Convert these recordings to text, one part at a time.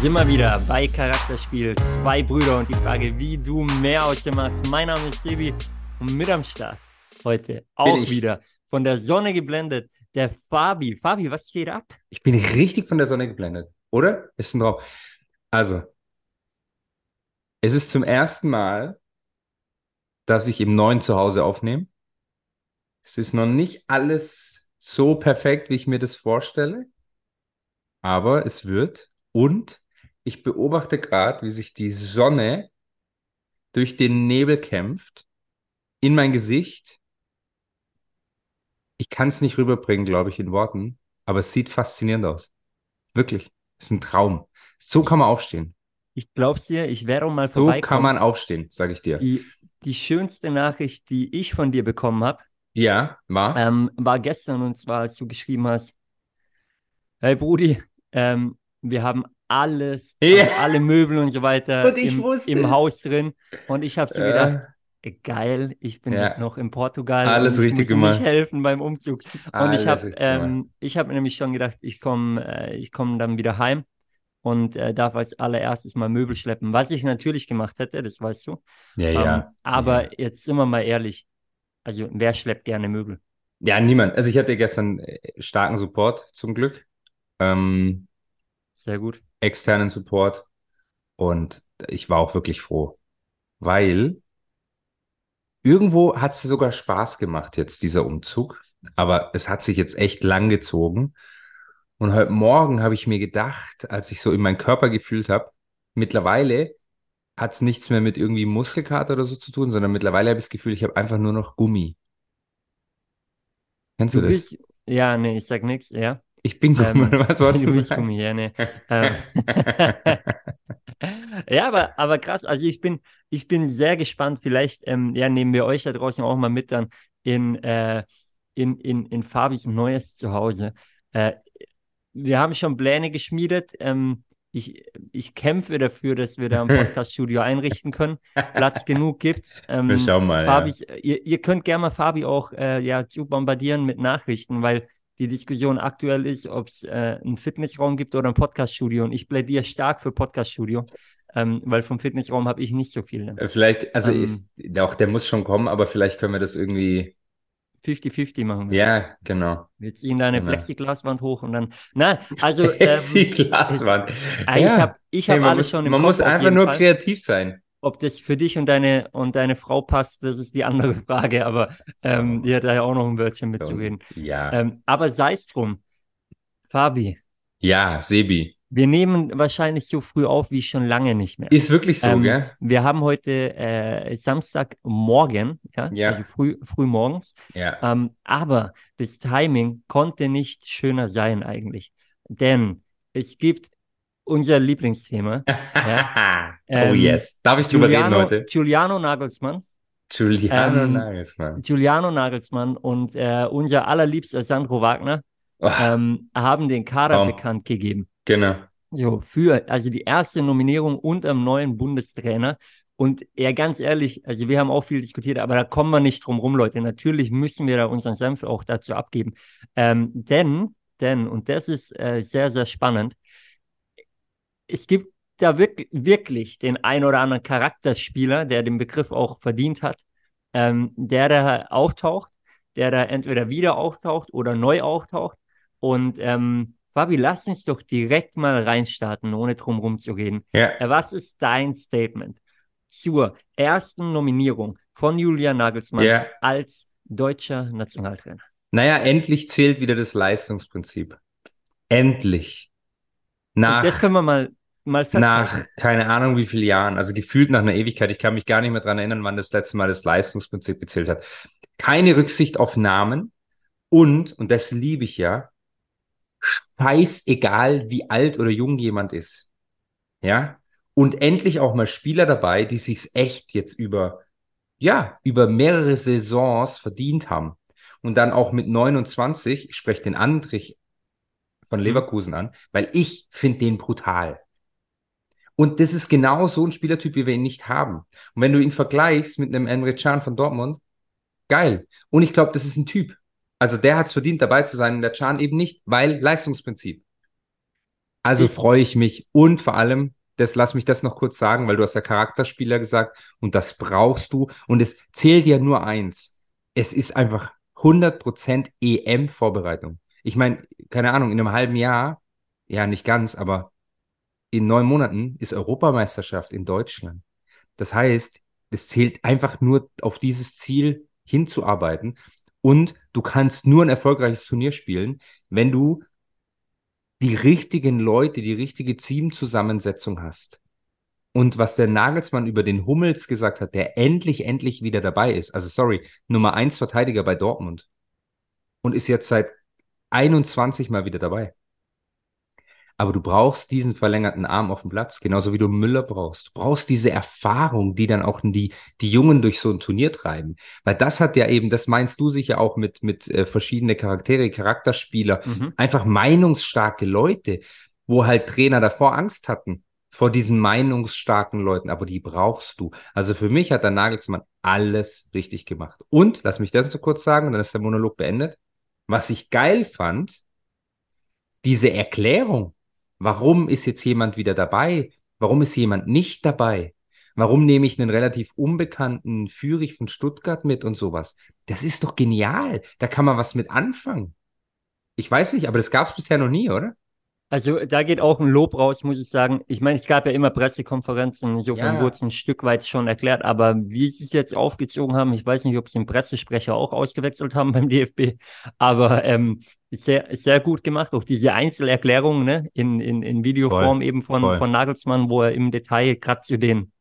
Sind wir wieder bei Charakterspiel. Zwei Brüder und die Frage, wie du mehr aus dem machst. Mein Name ist Sebi und mit am Start heute auch wieder von der Sonne geblendet, der Fabi. Fabi, was steht ab? Ich bin richtig von der Sonne geblendet, oder? Ist ein Traum. Also, es ist zum ersten Mal, dass ich im neuen Zuhause aufnehme. Es ist noch nicht alles so perfekt, wie ich mir das vorstelle, aber es wird. Und ich beobachte gerade, wie sich die Sonne durch den Nebel kämpft in mein Gesicht. Ich kann es nicht rüberbringen, glaube ich, in Worten, aber es sieht faszinierend aus. Wirklich. Es ist ein Traum. So kann man aufstehen. Ich glaub's dir, ich werde auch mal so vorbeikommen. So kann man aufstehen, sage ich dir. Die, die schönste Nachricht, die ich von dir bekommen habe, ja, war? Ähm, war gestern und zwar, als du geschrieben hast, hey Brudi, ähm, wir haben alles, ja. also alle Möbel und so weiter im, im Haus drin. Und ich habe so ja. gedacht, geil, ich bin ja. noch in Portugal. Alles und ich richtig muss gemacht. Nicht helfen beim Umzug. Und Alles ich habe ähm, ich habe nämlich schon gedacht, ich komme äh, ich komme dann wieder heim und äh, darf als allererstes mal Möbel schleppen, was ich natürlich gemacht hätte, das weißt du. Ja, ähm, ja. Aber ja. jetzt sind wir mal ehrlich, also wer schleppt gerne Möbel? Ja, niemand. Also ich hatte gestern äh, starken Support zum Glück. Ähm, Sehr gut. Externen Support und ich war auch wirklich froh, weil irgendwo hat es sogar Spaß gemacht jetzt dieser Umzug, aber es hat sich jetzt echt lang gezogen und heute Morgen habe ich mir gedacht, als ich so in meinen Körper gefühlt habe, mittlerweile hat es nichts mehr mit irgendwie Muskelkater oder so zu tun, sondern mittlerweile habe ich das Gefühl, ich habe einfach nur noch Gummi. Kennst du, du das? Bist, ja, nee, ich sag nichts, ja. Ich bin Gummi, ähm, was wolltest du, sagen? Gummi, ja, nee. Ja, aber, aber krass, also ich bin, ich bin sehr gespannt, vielleicht ähm, ja, nehmen wir euch da draußen auch mal mit dann in, äh, in, in, in Fabis neues Zuhause. Äh, wir haben schon Pläne geschmiedet. Ähm, ich, ich kämpfe dafür, dass wir da ein Podcast-Studio einrichten können. Platz genug gibt's. Ähm, wir schauen mal. Fabi, ja. ihr, ihr könnt gerne mal Fabi auch äh, ja, zu bombardieren mit Nachrichten, weil die Diskussion aktuell ist, ob es äh, einen Fitnessraum gibt oder ein Podcast-Studio. Und ich plädiere stark für Podcast-Studio, ähm, weil vom Fitnessraum habe ich nicht so viel. Ne? Vielleicht, also ähm, ist, doch, der muss schon kommen, aber vielleicht können wir das irgendwie 50-50 machen wir. Ja, genau. Wir ziehen da eine genau. Plexiglaswand hoch und dann. Na, also. Plexiglaswand. Ähm, ja. Ich habe ich hab hey, alles muss, schon im Man Kopf muss einfach nur Fall. kreativ sein. Ob das für dich und deine und deine Frau passt, das ist die andere Frage, aber ähm, die hat da ja auch noch ein Wörtchen mitzureden. Ja. Ähm, aber sei es drum. Fabi. Ja, Sebi. Wir nehmen wahrscheinlich so früh auf wie schon lange nicht mehr. Ist wirklich so, ähm, gell? Wir haben heute äh, Samstagmorgen, ja, ja, also früh, früh morgens. Ja. Ähm, aber das Timing konnte nicht schöner sein eigentlich. Denn es gibt unser Lieblingsthema. ja, oh ähm, yes. Darf ich drüber Giuliano, reden heute? Giuliano Nagelsmann. Giuliano ähm, Nagelsmann. Giuliano Nagelsmann und äh, unser allerliebster Sandro Wagner oh. haben den Kader oh. bekannt gegeben. Genau. So, für, also die erste Nominierung unter dem neuen Bundestrainer. Und ja, ganz ehrlich, also wir haben auch viel diskutiert, aber da kommen wir nicht drum rum, Leute. Natürlich müssen wir da unseren Senf auch dazu abgeben. Ähm, denn, denn, und das ist äh, sehr, sehr spannend, es gibt da wirklich, wirklich den ein oder anderen Charakterspieler, der den Begriff auch verdient hat, ähm, der da auftaucht, der da entweder wieder auftaucht oder neu auftaucht. Und ähm, Fabi, lass uns doch direkt mal reinstarten, ohne drum zu reden. Ja. Äh, was ist dein Statement zur ersten Nominierung von Julian Nagelsmann ja. als deutscher Nationaltrainer? Naja, endlich zählt wieder das Leistungsprinzip. Endlich. Nach, das können wir mal, mal festhalten. Nach keine Ahnung wie vielen Jahren, also gefühlt nach einer Ewigkeit, ich kann mich gar nicht mehr dran erinnern, wann das letzte Mal das Leistungsprinzip gezählt hat. Keine Rücksicht auf Namen und, und das liebe ich ja, scheißegal, wie alt oder jung jemand ist. Ja? Und endlich auch mal Spieler dabei, die sich's echt jetzt über, ja, über mehrere Saisons verdient haben. Und dann auch mit 29, ich spreche den Andrich von mhm. Leverkusen an, weil ich finde den brutal. Und das ist genau so ein Spielertyp, wie wir ihn nicht haben. Und wenn du ihn vergleichst mit einem Emre Can von Dortmund, geil. Und ich glaube, das ist ein Typ. Also der hat es verdient, dabei zu sein und der Chan eben nicht, weil Leistungsprinzip. Also freue ich mich und vor allem, das lass mich das noch kurz sagen, weil du hast ja Charakterspieler gesagt und das brauchst du und es zählt ja nur eins. Es ist einfach 100% EM-Vorbereitung. Ich meine, keine Ahnung, in einem halben Jahr, ja nicht ganz, aber in neun Monaten ist Europameisterschaft in Deutschland. Das heißt, es zählt einfach nur auf dieses Ziel hinzuarbeiten und du kannst nur ein erfolgreiches Turnier spielen, wenn du die richtigen Leute, die richtige Teamzusammensetzung hast. Und was der Nagelsmann über den Hummels gesagt hat, der endlich, endlich wieder dabei ist. Also sorry, Nummer eins Verteidiger bei Dortmund. Und ist jetzt seit 21 Mal wieder dabei. Aber du brauchst diesen verlängerten Arm auf dem Platz, genauso wie du Müller brauchst. Du brauchst diese Erfahrung, die dann auch die, die Jungen durch so ein Turnier treiben. Weil das hat ja eben, das meinst du sicher auch mit, mit äh, verschiedene Charaktere, Charakterspieler, Mhm. einfach meinungsstarke Leute, wo halt Trainer davor Angst hatten, vor diesen meinungsstarken Leuten, aber die brauchst du. Also für mich hat der Nagelsmann alles richtig gemacht. Und, lass mich das so kurz sagen, dann ist der Monolog beendet. Was ich geil fand, diese Erklärung. Warum ist jetzt jemand wieder dabei? Warum ist jemand nicht dabei? Warum nehme ich einen relativ unbekannten Führig von Stuttgart mit und sowas? Das ist doch genial. Da kann man was mit anfangen. Ich weiß nicht, aber das gab es bisher noch nie, oder? Also da geht auch ein Lob raus, muss ich sagen. Ich meine, es gab ja immer Pressekonferenzen, insofern Ja. wurde es ein Stück weit schon erklärt, aber wie sie es jetzt aufgezogen haben, ich weiß nicht, ob sie den Pressesprecher auch ausgewechselt haben beim DFB, aber ähm, sehr, sehr gut gemacht. Auch diese Einzelerklärungen ne, in, in, in Videoform Voll, eben von, voll. von Nagelsmann, wo er im Detail gerade zu den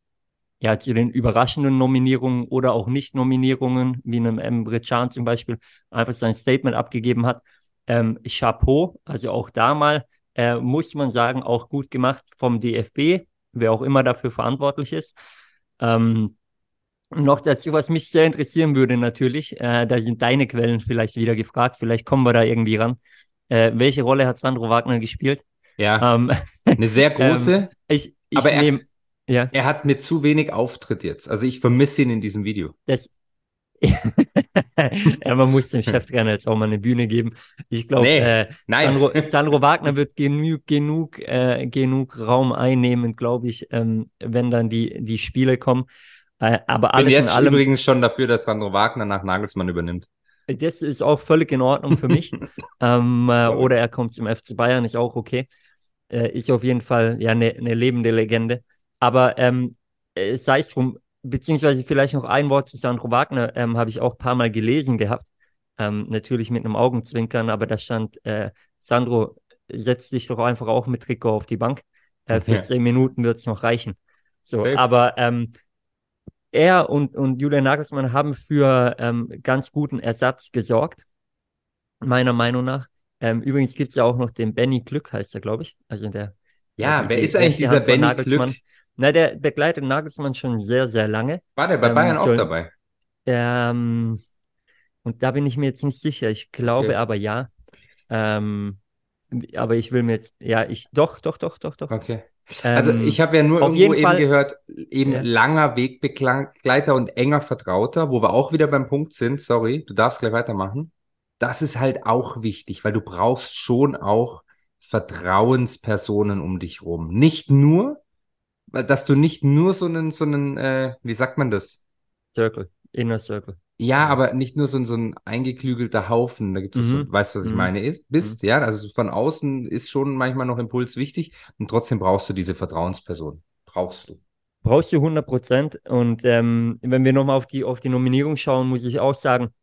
ja, zu den überraschenden Nominierungen oder auch Nicht-Nominierungen, wie einem Emre Can zum Beispiel, einfach sein Statement abgegeben hat. Ähm, Chapeau, also auch da mal, äh, muss man sagen, auch gut gemacht vom DFB, wer auch immer dafür verantwortlich ist. Ähm, noch dazu, was mich sehr interessieren würde natürlich, äh, da sind deine Quellen vielleicht wieder gefragt, vielleicht kommen wir da irgendwie ran. Äh, welche Rolle hat Sandro Wagner gespielt? Ja, Ähm, eine sehr große. ich ich Aber er- ja, Er hat mir zu wenig Auftritt jetzt. Also ich vermisse ihn in diesem Video. das. ja, man muss dem Cheftrainer jetzt auch mal eine Bühne geben. Ich glaube, Nee, äh. Sandro, Sandro Wagner wird genug, genug, äh, genug Raum einnehmen, glaube ich, ähm, wenn dann die, die Spiele kommen. Äh, aber Ich bin alles in jetzt allem, übrigens schon dafür, dass Sandro Wagner nach Nagelsmann übernimmt. das ist auch völlig in Ordnung für mich. ähm, äh, oder er kommt zum FC Bayern, ist auch okay. Äh, ist auf jeden Fall ja eine ne lebende Legende. Aber ähm, äh, sei es drum, beziehungsweise vielleicht noch ein Wort zu Sandro Wagner, ähm, habe ich auch ein paar Mal gelesen gehabt. Ähm, natürlich mit einem Augenzwinkern, aber da stand, äh, Sandro, setz dich doch einfach auch mit Trikot auf die Bank. Äh, Ja. 14 Minuten wird es noch reichen. So, Safe. aber ähm, er und, und Julian Nagelsmann haben für ähm, ganz guten Ersatz gesorgt, meiner Meinung nach. Ähm, übrigens gibt es ja auch noch den Benny Glück, heißt er, glaube ich. Also der, Ja, die- wer ist eigentlich dieser Benny. Glück? Na, der begleitet Nagelsmann schon sehr, sehr lange. War der bei Ähm, Bayern auch soll- dabei? Ähm, und da bin ich mir jetzt nicht sicher. Ich glaube Okay. aber ja. Ähm, aber ich will mir jetzt, ja, ich, doch, doch, doch, doch, doch. Okay. Also Ähm, ich habe ja nur auf irgendwo eben Fall- gehört, eben Ja. langer Wegbegleiter und enger Vertrauter, wo wir auch wieder beim Punkt sind, sorry, du darfst gleich weitermachen. Das ist halt auch wichtig, weil du brauchst schon auch Vertrauenspersonen um dich rum. Nicht nur, dass du nicht nur so einen, so einen, äh, wie sagt man das? Circle, Inner Circle. Ja, aber nicht nur so ein, so ein eingeklügelter Haufen, da gibt es Mhm. so, weißt du, was ich Mhm. meine, ist, bist, ja, also von außen ist schon manchmal noch Impuls wichtig und trotzdem brauchst du diese Vertrauensperson. Brauchst du. Brauchst du 100 Prozent. Und ähm, wenn wir nochmal auf die, auf die Nominierung schauen, muss ich auch sagen,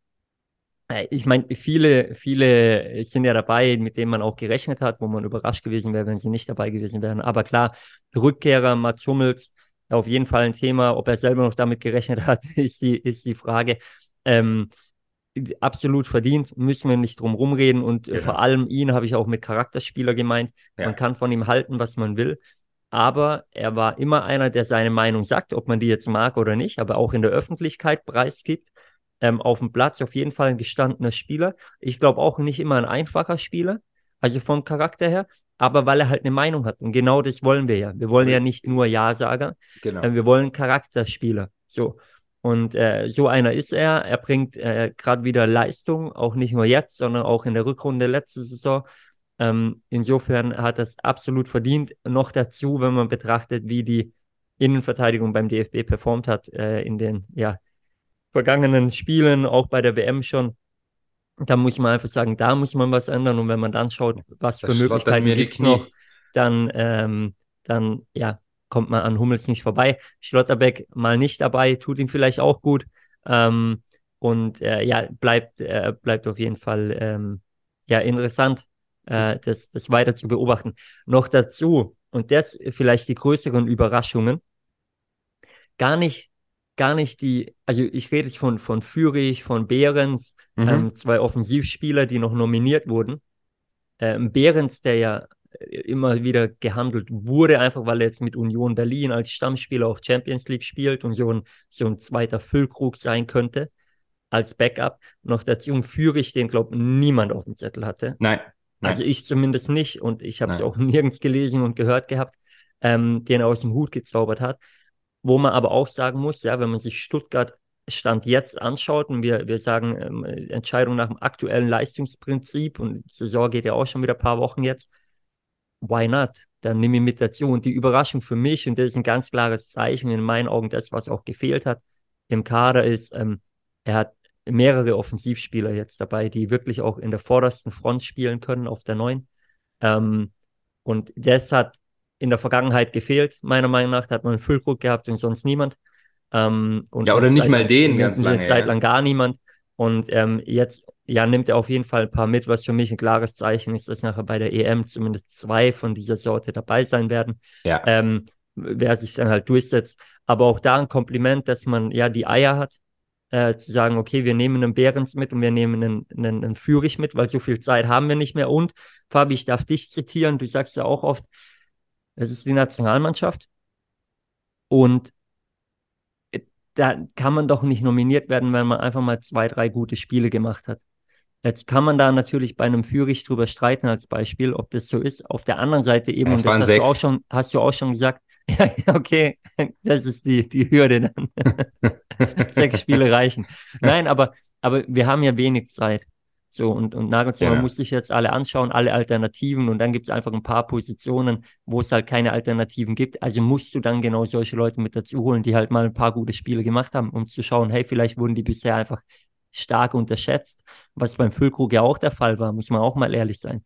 ich meine, viele, viele sind ja dabei, mit denen man auch gerechnet hat, wo man überrascht gewesen wäre, wenn sie nicht dabei gewesen wären. Aber klar, Rückkehrer Mats Hummels, auf jeden Fall ein Thema. Ob er selber noch damit gerechnet hat, ist die, ist die Frage. Ähm, absolut verdient, müssen wir nicht drum rumreden. Und äh, Genau. vor allem ihn habe ich auch mit Charakterspieler gemeint. Ja. Man kann von ihm halten, was man will. Aber er war immer einer, der seine Meinung sagt, ob man die jetzt mag oder nicht, aber auch in der Öffentlichkeit preisgibt. Ähm, auf dem Platz auf jeden Fall ein gestandener Spieler. Ich glaube auch nicht immer ein einfacher Spieler, also vom Charakter her, aber weil er halt eine Meinung hat. Und genau das wollen wir ja. Wir wollen ja nicht nur Ja-Sager, Genau. äh, wir wollen Charakterspieler. So. Und äh, so einer ist er. Er bringt äh, gerade wieder Leistung, auch nicht nur jetzt, sondern auch in der Rückrunde letzte Saison. Ähm, insofern hat das absolut verdient. Noch dazu, wenn man betrachtet, wie die Innenverteidigung beim DFB performt hat äh, in den ja, vergangenen Spielen, auch bei der WM schon. Da muss man einfach sagen, da muss man was ändern. Und wenn man dann schaut, was für Möglichkeiten gibt es noch, dann, ähm, dann ja, kommt man an Hummels nicht vorbei. Schlotterbeck mal nicht dabei, tut ihm vielleicht auch gut. Ähm, und äh, ja, bleibt, äh, bleibt auf jeden Fall ähm, ja, interessant, äh, das, das weiter zu beobachten. Noch dazu, und das vielleicht die größeren Überraschungen, gar nicht, gar nicht die, also ich rede jetzt von, von Fürich, von Behrens, mhm. ähm, zwei Offensivspieler, die noch nominiert wurden. Ähm, Behrens, der ja immer wieder gehandelt wurde, einfach weil er jetzt mit Union Berlin als Stammspieler auch Champions League spielt und so ein, so ein zweiter Füllkrug sein könnte als Backup. Noch dazu führe ich den, glaube niemand auf dem Zettel hatte. Nein. nein. Also ich zumindest nicht und ich habe es auch nirgends gelesen und gehört gehabt, ähm, den er aus dem Hut gezaubert hat. Wo man aber auch sagen muss, ja, wenn man sich Stuttgart Stand jetzt anschaut und wir, wir sagen ähm, Entscheidung nach dem aktuellen Leistungsprinzip und die Saison geht ja auch schon wieder ein paar Wochen jetzt, why not? Dann nehme ich mit dazu. Und die Überraschung für mich, und das ist ein ganz klares Zeichen in meinen Augen, das, was auch gefehlt hat im Kader, ist, ähm, er hat mehrere Offensivspieler jetzt dabei, die wirklich auch in der vordersten Front spielen können auf der neuen. Ähm, und das hat in der Vergangenheit gefehlt, meiner Meinung nach. Da hat man einen Füllkrug gehabt und sonst niemand. Ähm, und ja, oder nicht mal den ganz lange. Zeit ja. lang gar niemand. Und ähm, jetzt ja, nimmt er auf jeden Fall ein paar mit, was für mich ein klares Zeichen ist, dass nachher bei der EM zumindest zwei von dieser Sorte dabei sein werden. Ja. Ähm, wer sich dann halt durchsetzt. Aber auch da ein Kompliment, dass man ja die Eier hat, äh, zu sagen, okay, wir nehmen einen Behrens mit und wir nehmen einen, einen, einen Führig mit, weil so viel Zeit haben wir nicht mehr. Und Fabi, ich darf dich zitieren, du sagst ja auch oft, es ist die Nationalmannschaft. Und da kann man doch nicht nominiert werden, wenn man einfach mal zwei, drei gute Spiele gemacht hat. Jetzt kann man da natürlich bei einem Führig drüber streiten als Beispiel, ob das so ist. Auf der anderen Seite eben, und das hast du, auch schon, hast du auch schon gesagt, ja, okay, das ist die, die Hürde dann. Sechs Spiele reichen. Nein, aber, aber wir haben ja wenig Zeit. So, und, und Nagelsmann ja. muss sich jetzt alle anschauen, alle Alternativen und dann gibt es einfach ein paar Positionen, wo es halt keine Alternativen gibt. Also musst du dann genau solche Leute mit dazu holen, die halt mal ein paar gute Spiele gemacht haben, um zu schauen, hey, vielleicht wurden die bisher einfach stark unterschätzt, was beim Füllkrug ja auch der Fall war, muss man auch mal ehrlich sein.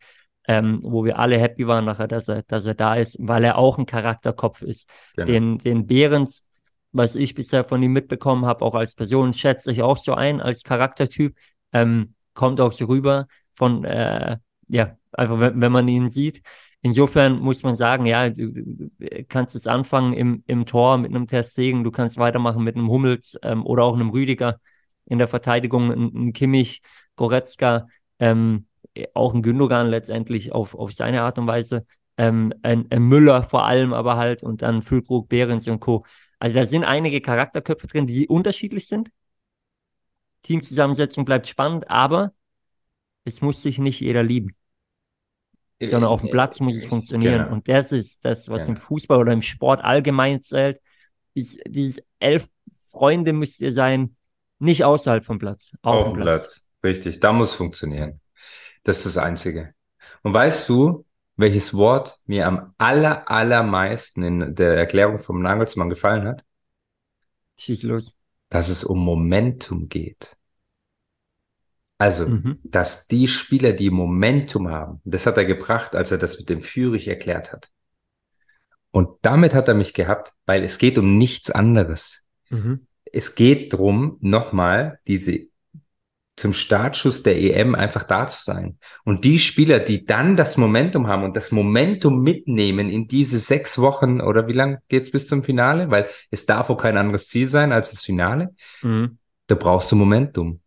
Ähm, wo wir alle happy waren nachher, dass er, dass er da ist, weil er auch ein Charakterkopf ist. Genau. Den, den Behrens, was ich bisher von ihm mitbekommen habe, auch als Person, schätze ich auch so ein, als Charaktertyp. Ähm, kommt auch so rüber von, äh, ja, einfach wenn, wenn man ihn sieht. Insofern muss man sagen, ja, du, du kannst jetzt anfangen im, im Tor mit einem Testegen, du kannst weitermachen mit einem Hummels ähm, oder auch einem Rüdiger in der Verteidigung, ein, ein Kimmich, Goretzka, ähm, auch ein Gündogan letztendlich auf, auf seine Art und Weise, ähm, ein, ein Müller vor allem aber halt und dann Füllkrug, Behrens und Co. Also da sind einige Charakterköpfe drin, die unterschiedlich sind, Teamzusammensetzung bleibt spannend, aber es muss sich nicht jeder lieben. Äh, Sondern auf dem äh, Platz muss es funktionieren. Genau. Und das ist das, was genau. im Fußball oder im Sport allgemein zählt. Ist, dieses elf Freunde müsst ihr sein, nicht außerhalb vom Platz. Auf, auf dem Platz. Platz. Richtig, da muss funktionieren. Das ist das Einzige. Und weißt du, welches Wort mir am aller, allermeisten in der Erklärung vom Nagelsmann gefallen hat? Schieß los dass es um Momentum geht. Also, mhm. dass die Spieler, die Momentum haben, das hat er gebracht, als er das mit dem Führig erklärt hat. Und damit hat er mich gehabt, weil es geht um nichts anderes. Mhm. Es geht drum, nochmal diese zum Startschuss der EM einfach da zu sein. Und die Spieler, die dann das Momentum haben und das Momentum mitnehmen in diese sechs Wochen oder wie lange geht's bis zum Finale? Weil es darf auch kein anderes Ziel sein als das Finale. Mhm. Da brauchst du Momentum.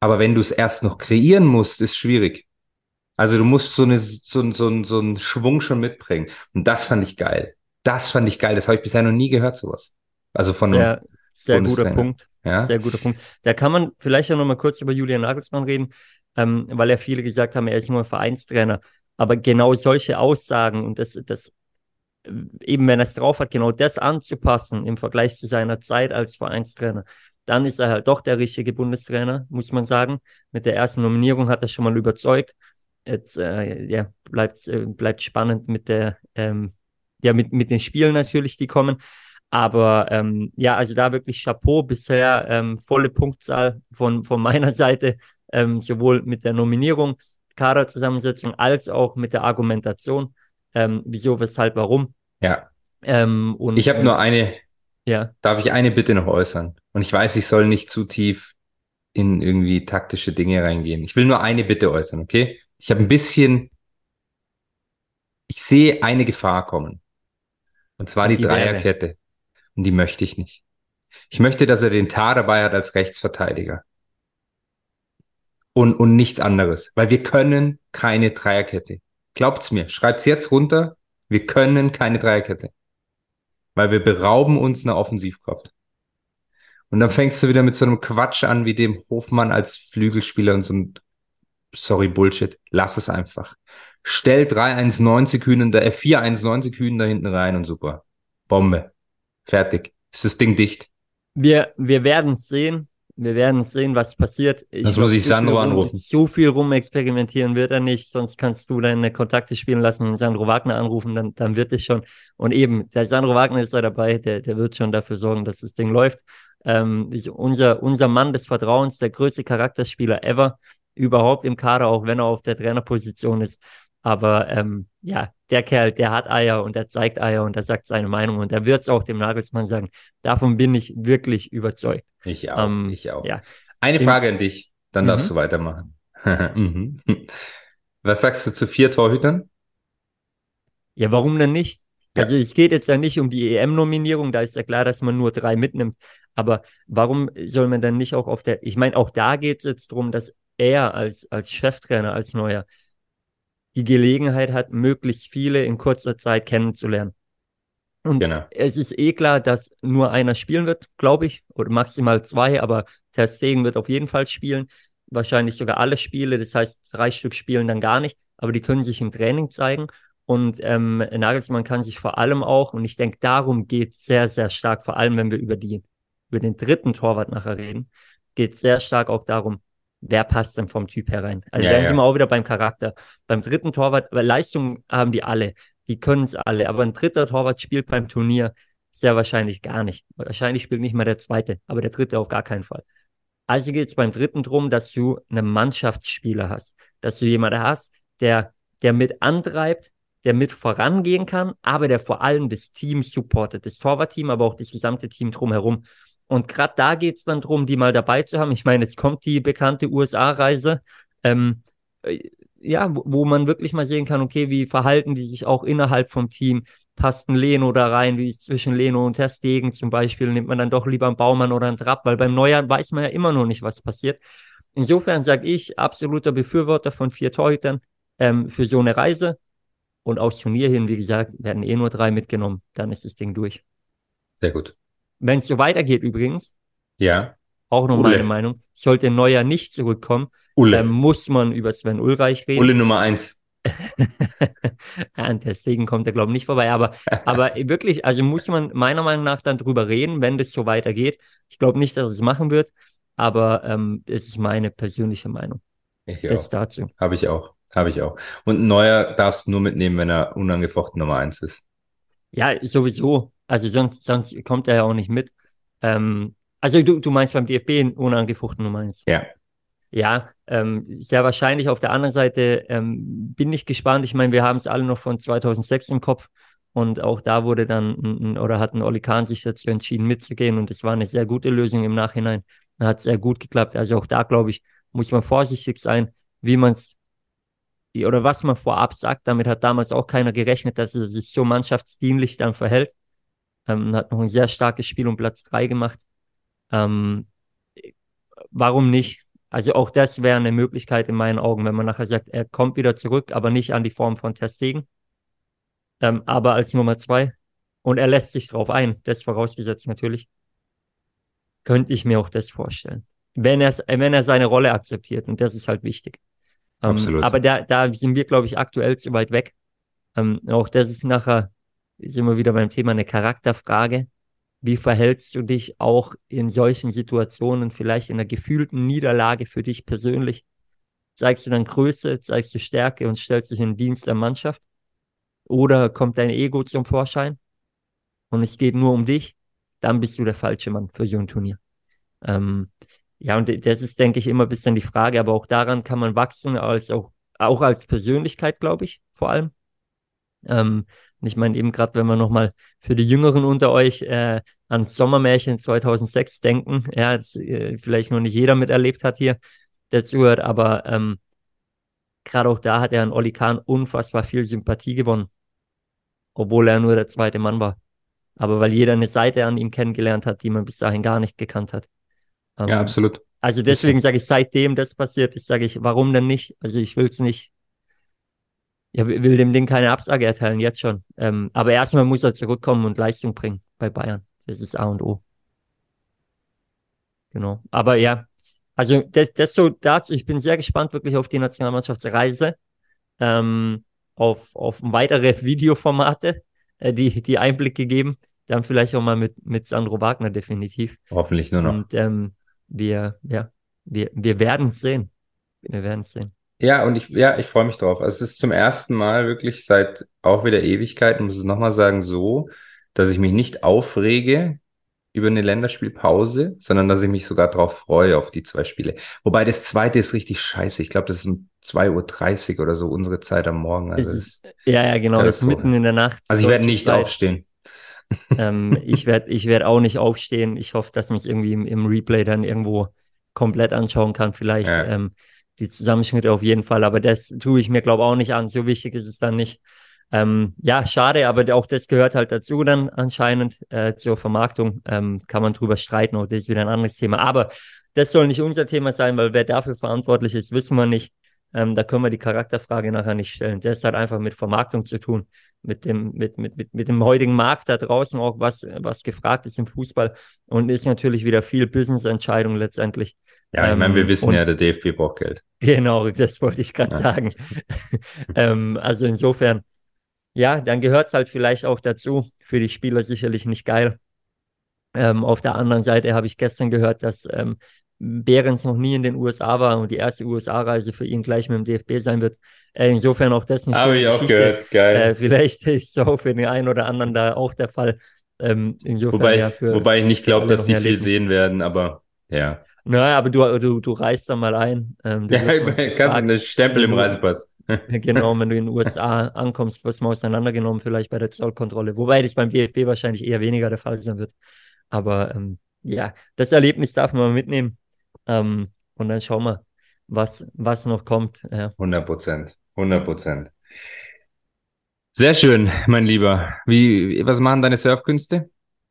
Aber wenn du es erst noch kreieren musst, ist schwierig. Also du musst so, eine, so, so, so einen Schwung schon mitbringen. Und das fand ich geil. Das fand ich geil. Das habe ich bisher noch nie gehört, sowas. Also von einem ja, sehr guter Punkt. Ja? Sehr guter Punkt. Da kann man vielleicht auch noch mal kurz über Julian Nagelsmann reden, ähm, weil ja viele gesagt haben, er ist nur ein Vereinstrainer. Aber genau solche Aussagen und das, das eben wenn er es drauf hat, genau das anzupassen im Vergleich zu seiner Zeit als Vereinstrainer, dann ist er halt doch der richtige Bundestrainer, muss man sagen. Mit der ersten Nominierung hat er schon mal überzeugt. jetzt äh, ja, bleibt, äh, bleibt spannend mit der, ähm, ja, mit, mit den Spielen natürlich, die kommen. Aber ähm, ja, also da wirklich Chapeau bisher, ähm, volle Punktzahl von, von meiner Seite, ähm, sowohl mit der Nominierung, Kaderzusammensetzung als auch mit der Argumentation. Ähm, wieso, weshalb, warum. Ja. Ähm, und, ich habe nur eine, ja. darf ich eine Bitte noch äußern? Und ich weiß, ich soll nicht zu tief in irgendwie taktische Dinge reingehen. Ich will nur eine Bitte äußern, okay? Ich habe ein bisschen, ich sehe eine Gefahr kommen. Und zwar und die, die Dreierkette. Wäre. Und die möchte ich nicht. Ich möchte, dass er den Tar dabei hat als Rechtsverteidiger. Und, und nichts anderes. Weil wir können keine Dreierkette. Glaubt's mir. Schreibt's jetzt runter. Wir können keine Dreierkette. Weil wir berauben uns eine Offensivkraft. Und dann fängst du wieder mit so einem Quatsch an, wie dem Hofmann als Flügelspieler und so ein, sorry, Bullshit. Lass es einfach. Stell 3-1-9 Sekunden, da, äh, 4-1-9 Sekunden da hinten rein und super. Bombe. Fertig. Ist das Ding dicht? Wir, wir werden sehen. Wir werden sehen, was passiert. Ich das muss ich Sandro anrufen. So viel rumexperimentieren wird er nicht, sonst kannst du deine Kontakte spielen lassen und Sandro Wagner anrufen, dann, dann wird es schon. Und eben, der Sandro Wagner ist da dabei, der, der wird schon dafür sorgen, dass das Ding läuft. Ähm, unser, unser Mann des Vertrauens, der größte Charakterspieler ever, überhaupt im Kader, auch wenn er auf der Trainerposition ist. Aber ähm, ja, der Kerl, der hat Eier und der zeigt Eier und der sagt seine Meinung und der wird es auch dem Nagelsmann sagen. Davon bin ich wirklich überzeugt. Ich auch, ähm, ich auch. Ja. Eine Frage an dich, dann mhm. darfst du weitermachen. Mhm. Was sagst du zu vier Torhütern? Ja, warum denn nicht? Ja. Also es geht jetzt ja nicht um die EM-Nominierung, da ist ja klar, dass man nur drei mitnimmt. Aber warum soll man dann nicht auch auf der, ich meine, auch da geht es jetzt darum, dass er als, als Cheftrainer, als neuer, die Gelegenheit hat, möglichst viele in kurzer Zeit kennenzulernen. Und genau. es ist eh klar, dass nur einer spielen wird, glaube ich, oder maximal zwei, aber Ter Stegen wird auf jeden Fall spielen. Wahrscheinlich sogar alle Spiele, das heißt, drei Stück spielen dann gar nicht, aber die können sich im Training zeigen. Und ähm, Nagelsmann kann sich vor allem auch, und ich denke, darum geht es sehr, sehr stark, vor allem wenn wir über die, über den dritten Torwart nachher reden, geht es sehr stark auch darum, wer passt denn vom Typ herein? Also ja, da ja. sind wir auch wieder beim Charakter. Beim dritten Torwart, weil Leistung haben die alle, die können es alle, aber ein dritter Torwart spielt beim Turnier sehr wahrscheinlich gar nicht. Wahrscheinlich spielt nicht mal der zweite, aber der dritte auf gar keinen Fall. Also geht es beim dritten drum, dass du einen Mannschaftsspieler hast, dass du jemanden hast, der, der mit antreibt, der mit vorangehen kann, aber der vor allem das Team supportet, das Torwartteam, aber auch das gesamte Team drumherum. Und gerade da geht es dann darum, die mal dabei zu haben. Ich meine, jetzt kommt die bekannte USA-Reise, ähm, äh, ja, wo, wo, man wirklich mal sehen kann, okay, wie verhalten die sich auch innerhalb vom Team? Passt ein Leno da rein, wie zwischen Leno und Terstegen zum Beispiel? Nimmt man dann doch lieber einen Baumann oder einen Trapp, weil beim Neujahr weiß man ja immer noch nicht, was passiert. Insofern sage ich, absoluter Befürworter von vier Torhütern ähm, für so eine Reise. Und aufs Turnier hin, wie gesagt, werden eh nur drei mitgenommen. Dann ist das Ding durch. Sehr gut. Wenn es so weitergeht übrigens, ja. auch noch Ulle. meine Meinung, sollte Neuer nicht zurückkommen, Ulle. dann muss man über Sven Ulreich reden. Ulle Nummer eins. An deswegen kommt er, glaube ich, nicht vorbei. Aber, aber wirklich, also muss man meiner Meinung nach dann drüber reden, wenn das so weitergeht. Ich glaube nicht, dass es machen wird, aber ähm, es ist meine persönliche Meinung. Ich das auch. dazu. Habe ich auch. Habe ich auch. Und Neuer darfst du nur mitnehmen, wenn er unangefochten Nummer eins ist. Ja, sowieso. Also sonst, sonst kommt er ja auch nicht mit. Ähm, also du, du meinst beim DFB unangefochten Nummer eins. Ja. Ja, ähm, sehr wahrscheinlich. Auf der anderen Seite ähm, bin ich gespannt. Ich meine, wir haben es alle noch von 2006 im Kopf. Und auch da wurde dann, oder hat ein Oli Kahn sich dazu entschieden, mitzugehen. Und es war eine sehr gute Lösung im Nachhinein. Hat sehr gut geklappt. Also auch da, glaube ich, muss man vorsichtig sein, wie man es oder was man vorab sagt. Damit hat damals auch keiner gerechnet, dass er sich so mannschaftsdienlich dann verhält. Ähm, hat noch ein sehr starkes Spiel um Platz drei gemacht. Ähm, warum nicht? Also auch das wäre eine Möglichkeit in meinen Augen, wenn man nachher sagt, er kommt wieder zurück, aber nicht an die Form von Testegen, ähm, aber als Nummer zwei. Und er lässt sich drauf ein, das vorausgesetzt natürlich. Könnte ich mir auch das vorstellen. Wenn er, wenn er seine Rolle akzeptiert, und das ist halt wichtig. Ähm, Absolut. aber da, da sind wir, glaube ich, aktuell zu weit weg. Ähm, auch das ist nachher sind wir wieder beim Thema eine Charakterfrage. Wie verhältst du dich auch in solchen Situationen, vielleicht in einer gefühlten Niederlage für dich persönlich? Zeigst du dann Größe, zeigst du Stärke und stellst dich in den Dienst der Mannschaft? Oder kommt dein Ego zum Vorschein und es geht nur um dich? Dann bist du der falsche Mann für so ein Turnier. Ähm, ja, und das ist, denke ich, immer ein bisschen die Frage, aber auch daran kann man wachsen, als auch, auch als Persönlichkeit, glaube ich, vor allem. Ähm, und ich meine, eben gerade, wenn wir nochmal für die Jüngeren unter euch äh, an Sommermärchen 2006 denken, ja, das, äh, vielleicht noch nicht jeder miterlebt hat hier, der zuhört, aber ähm, gerade auch da hat er an Oli Kahn unfassbar viel Sympathie gewonnen, obwohl er nur der zweite Mann war. Aber weil jeder eine Seite an ihm kennengelernt hat, die man bis dahin gar nicht gekannt hat. Ähm, ja, absolut. Also deswegen sage ich, seitdem das passiert ist, sage ich, warum denn nicht? Also ich will es nicht, ja, will dem Ding keine Absage erteilen, jetzt schon. Ähm, aber erstmal muss er zurückkommen und Leistung bringen bei Bayern. Das ist A und O. Genau. Aber ja, also das, das so dazu, ich bin sehr gespannt wirklich auf die Nationalmannschaftsreise, ähm, auf, auf weitere Videoformate, äh, die, die Einblicke geben. Dann vielleicht auch mal mit, mit Sandro Wagner definitiv. Hoffentlich nur noch. Und ähm, wir, ja, wir, wir werden es sehen. Wir werden es sehen. Ja, und ich, ja, ich freue mich drauf. Also es ist zum ersten Mal wirklich seit auch wieder Ewigkeiten, muss ich nochmal sagen, so, dass ich mich nicht aufrege über eine Länderspielpause, sondern dass ich mich sogar darauf freue, auf die zwei Spiele. Wobei das zweite ist richtig scheiße. Ich glaube, das ist um 2.30 Uhr oder so unsere Zeit am Morgen. Also ist, ja, ja, genau. Das ist mitten in der Nacht. Also ich werde nicht Zeit. aufstehen. ähm, ich werde ich werd auch nicht aufstehen. Ich hoffe, dass es irgendwie im, im, Replay dann irgendwo komplett anschauen kann. Vielleicht ja. ähm, die Zusammenschnitte auf jeden Fall. Aber das tue ich mir, glaube ich, auch nicht an. So wichtig ist es dann nicht. Ähm, ja, schade, aber auch das gehört halt dazu dann anscheinend äh, zur Vermarktung. Ähm, kann man drüber streiten, oder das ist wieder ein anderes Thema. Aber das soll nicht unser Thema sein, weil wer dafür verantwortlich ist, wissen wir nicht. Ähm, da können wir die Charakterfrage nachher nicht stellen. Das hat einfach mit Vermarktung zu tun, mit dem, mit, mit, mit, mit dem heutigen Markt da draußen auch, was, was gefragt ist im Fußball und ist natürlich wieder viel Business-Entscheidung letztendlich. Ja, ich meine, wir ähm, wissen und, ja, der DFB braucht Geld. Genau, das wollte ich gerade ja. sagen. ähm, also insofern, ja, dann gehört es halt vielleicht auch dazu. Für die Spieler sicherlich nicht geil. Ähm, auf der anderen Seite habe ich gestern gehört, dass ähm, Behrens noch nie in den USA war und die erste USA-Reise für ihn gleich mit dem DFB sein wird. Äh, insofern auch das nicht Habe ich auch gehört, geil. Äh, vielleicht ist so für den einen oder anderen da auch der Fall. Ähm, insofern, wobei, ja, für, wobei ich nicht glaube, dass die viel sehen werden, aber ja. Naja, aber du, du, du reist da mal ein. Ähm, ja, kannst du einen Stempel im Reisepass. genau, wenn du in den USA ankommst, wirst du mal auseinandergenommen, vielleicht bei der Zollkontrolle. Wobei das beim DFB wahrscheinlich eher weniger der Fall sein wird. Aber ähm, ja, das Erlebnis darf man mitnehmen. Ähm, und dann schauen wir, was, was noch kommt. Ja. 100 Prozent, 100 Prozent. Sehr schön, mein Lieber. Wie, was machen deine Surfkünste?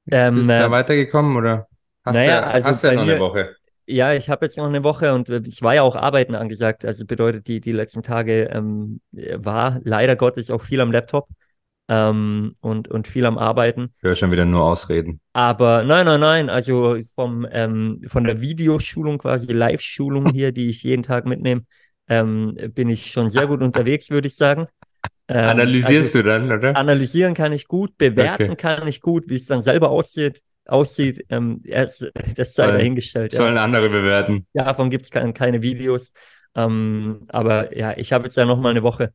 Ähm, bist du da äh, weitergekommen oder hast naja, du also hast du ja noch eine Woche? Ja, ich habe jetzt noch eine Woche und äh, ich war ja auch arbeiten angesagt. Also bedeutet, die, die letzten Tage ähm, war leider Gottes auch viel am Laptop ähm, und, und viel am Arbeiten. Ich höre schon wieder nur Ausreden. Aber nein, nein, nein. Also vom, ähm, von der Videoschulung, quasi Live-Schulung hier, die ich jeden Tag mitnehme, ähm, bin ich schon sehr gut unterwegs, würde ich sagen. Ähm, Analysierst also, du dann, oder? Analysieren kann ich gut, bewerten okay. kann ich gut, wie es dann selber aussieht aussieht, ähm, erst, das sei dahingestellt. Sollen ja. andere bewerten. Ja, davon gibt es keine, keine Videos. Ähm, aber ja, ich habe jetzt ja noch mal eine Woche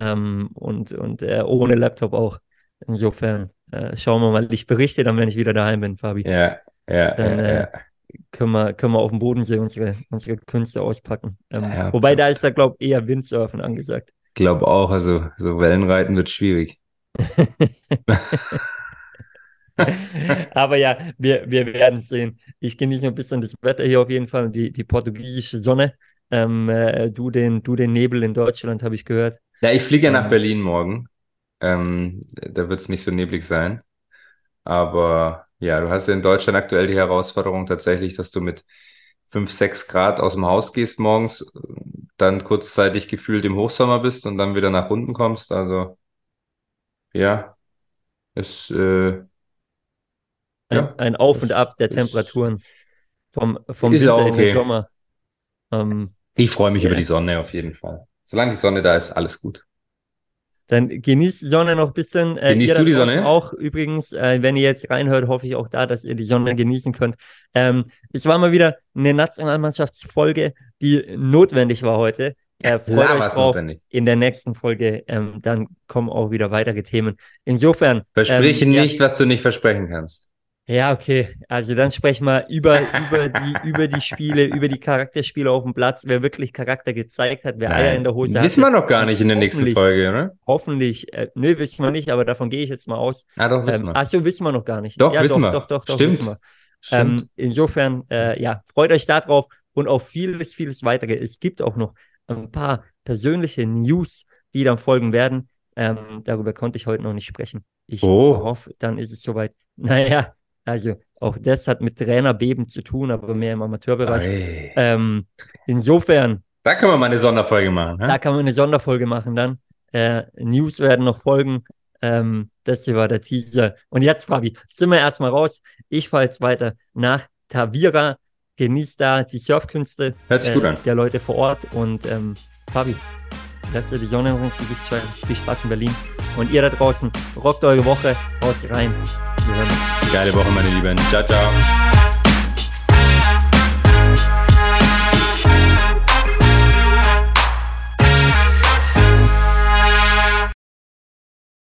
ähm, und, und äh, ohne Laptop auch. Insofern äh, schauen wir mal. Ich berichte dann, wenn ich wieder daheim bin, Fabi. Ja, ja, dann, ja, äh, ja. Können wir, können wir auf dem Bodensee unsere, unsere Künste auspacken. Ähm, ja, wobei da ist da, glaube ich, eher Windsurfen angesagt. Ich glaube auch, also so Wellenreiten wird schwierig. Aber ja, wir, wir werden sehen. Ich genieße ein bisschen das Wetter hier auf jeden Fall, die, die portugiesische Sonne. Ähm, äh, du, den, du den Nebel in Deutschland, habe ich gehört. Ja, ich fliege ja nach ähm, Berlin morgen. Ähm, da wird es nicht so neblig sein. Aber ja, du hast ja in Deutschland aktuell die Herausforderung tatsächlich, dass du mit 5, 6 Grad aus dem Haus gehst morgens, dann kurzzeitig gefühlt im Hochsommer bist und dann wieder nach unten kommst. Also ja, es äh, ja, ein Auf und Ab der Temperaturen vom, vom Winter okay. in den Sommer. Ähm, ich freue mich yeah. über die Sonne auf jeden Fall. Solange die Sonne da ist, alles gut. Dann genießt die Sonne noch ein bisschen. Äh, Genießt du die Sonne? Auch übrigens, äh, wenn ihr jetzt reinhört, hoffe ich auch da, dass ihr die Sonne genießen könnt. Ähm, es war mal wieder eine Nationalmannschaftsfolge, die notwendig war heute. Äh, freut euch drauf. notwendig. In der nächsten Folge, ähm, dann kommen auch wieder weitere Themen. Insofern. Versprich ähm, ja, nicht, was du nicht versprechen kannst. Ja, okay. Also dann sprechen wir über, über, die, über die Spiele, über die Charakterspiele auf dem Platz, wer wirklich Charakter gezeigt hat, wer Eier in der Hose Wissen wir noch gar nicht in der nächsten. Folge, oder? Hoffentlich, äh, nö, wissen wir nicht, aber davon gehe ich jetzt mal aus. Ah, doch, wissen Ähm, wir. ach so, wissen wir noch gar nicht. Doch, ja, wissen doch, wir. Doch, doch, doch, Stimmt. wissen wir. Stimmt. Ähm, insofern, äh, ja, freut euch darauf und auf vieles, vieles weitere. Es gibt auch noch ein paar persönliche News, die dann folgen werden. Ähm, darüber konnte ich heute noch nicht sprechen. Ich Oh. hoffe, dann ist es soweit. Naja, also auch das hat mit Trainerbeben zu tun, aber mehr im Amateurbereich. Ähm, insofern, Da können wir mal eine Sonderfolge machen. da Hä? kann man eine Sonderfolge machen dann. Äh, News werden noch folgen. Ähm, das hier war der Teaser. Und jetzt, Fabi, sind wir erstmal raus. Ich fahre jetzt weiter nach Tavira. Genießt da die Surfkünste Hört sich gut an. der Leute vor Ort. Und ähm, Fabi, dir die Sonne noch ins Gesicht scheinen. Viel Spaß in Berlin. Und ihr da draußen, rockt eure Woche. Haut rein. Wir hören uns. Geile Woche, meine Lieben. Ciao, ciao.